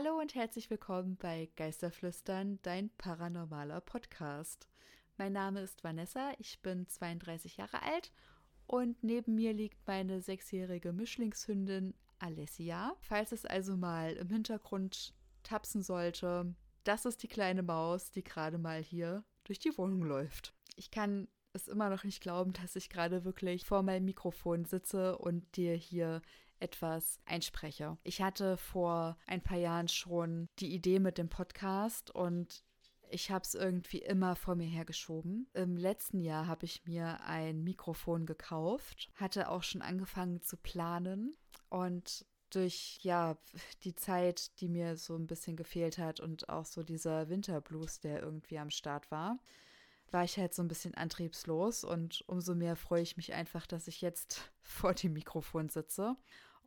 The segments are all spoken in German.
Hallo und herzlich willkommen bei Geisterflüstern, dein paranormaler Podcast. Mein Name ist Vanessa, ich bin 32 Jahre alt und neben mir liegt meine sechsjährige Mischlingshündin Alessia. Falls es also mal im Hintergrund tapsen sollte, das ist die kleine Maus, die gerade mal hier durch die Wohnung läuft. Ich kann es immer noch nicht glauben, dass ich gerade wirklich vor meinem Mikrofon sitze und dir hier etwas einspreche. Ich hatte vor ein paar Jahren schon die Idee mit dem Podcast und ich habe es irgendwie immer vor mir hergeschoben. Im letzten Jahr habe ich mir ein Mikrofon gekauft, hatte auch schon angefangen zu planen und durch ja die Zeit, die mir so ein bisschen gefehlt hat und auch so dieser Winterblues, der irgendwie am Start war, war ich halt so ein bisschen antriebslos und umso mehr freue ich mich einfach, dass ich jetzt vor dem Mikrofon sitze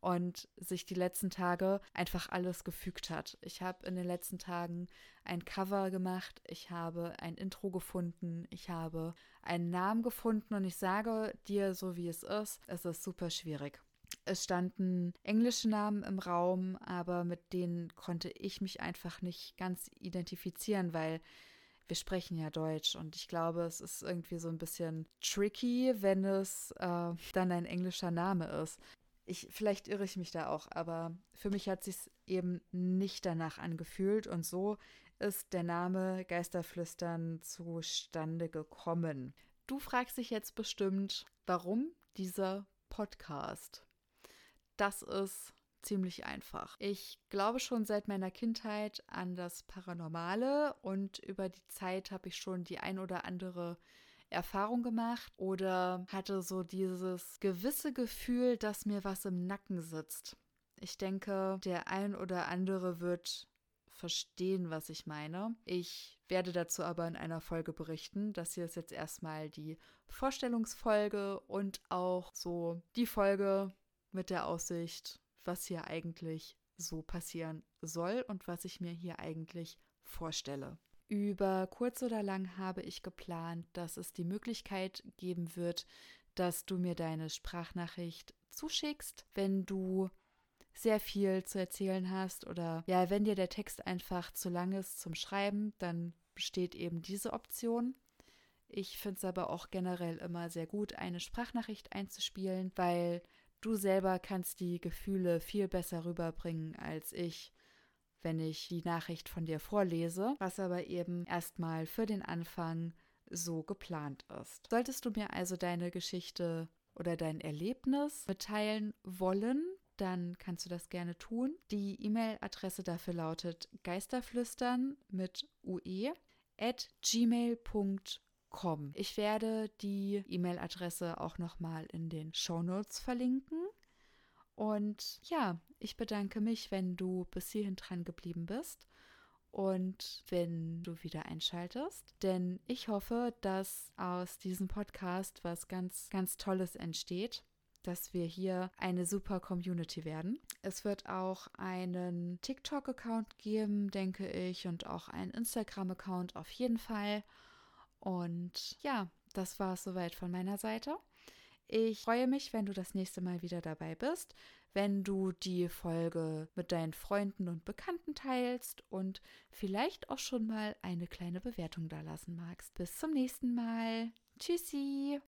und sich die letzten Tage einfach alles gefügt hat. Ich habe in den letzten Tagen ein Cover gemacht, ich habe ein Intro gefunden, ich habe einen Namen gefunden und ich sage dir so wie es ist, es ist super schwierig. Es standen englische Namen im Raum, aber mit denen konnte ich mich einfach nicht ganz identifizieren, weil wir sprechen ja Deutsch und ich glaube, es ist irgendwie so ein bisschen tricky, wenn es äh, dann ein englischer Name ist. Ich, vielleicht irre ich mich da auch, aber für mich hat sich eben nicht danach angefühlt und so ist der Name Geisterflüstern zustande gekommen. Du fragst dich jetzt bestimmt, warum dieser Podcast? Das ist ziemlich einfach. Ich glaube schon seit meiner Kindheit an das Paranormale und über die Zeit habe ich schon die ein oder andere Erfahrung gemacht oder hatte so dieses gewisse Gefühl, dass mir was im Nacken sitzt. Ich denke, der ein oder andere wird verstehen, was ich meine. Ich werde dazu aber in einer Folge berichten. Das hier ist jetzt erstmal die Vorstellungsfolge und auch so die Folge mit der Aussicht, was hier eigentlich so passieren soll und was ich mir hier eigentlich vorstelle. Über kurz oder lang habe ich geplant, dass es die Möglichkeit geben wird, dass du mir deine Sprachnachricht zuschickst, wenn du sehr viel zu erzählen hast oder ja, wenn dir der Text einfach zu lang ist zum Schreiben, dann besteht eben diese Option. Ich finde es aber auch generell immer sehr gut, eine Sprachnachricht einzuspielen, weil du selber kannst die Gefühle viel besser rüberbringen als ich wenn ich die Nachricht von dir vorlese, was aber eben erstmal für den Anfang so geplant ist. Solltest du mir also deine Geschichte oder dein Erlebnis mitteilen wollen, dann kannst du das gerne tun. Die E-Mail-Adresse dafür lautet geisterflüstern mit ue at gmail.com. Ich werde die E-Mail-Adresse auch nochmal in den Show Notes verlinken. Und ja, ich bedanke mich, wenn du bis hierhin dran geblieben bist und wenn du wieder einschaltest. Denn ich hoffe, dass aus diesem Podcast was ganz, ganz Tolles entsteht dass wir hier eine super Community werden. Es wird auch einen TikTok-Account geben, denke ich, und auch einen Instagram-Account auf jeden Fall. Und ja, das war es soweit von meiner Seite. Ich freue mich, wenn du das nächste Mal wieder dabei bist, wenn du die Folge mit deinen Freunden und Bekannten teilst und vielleicht auch schon mal eine kleine Bewertung da lassen magst. Bis zum nächsten Mal. Tschüssi.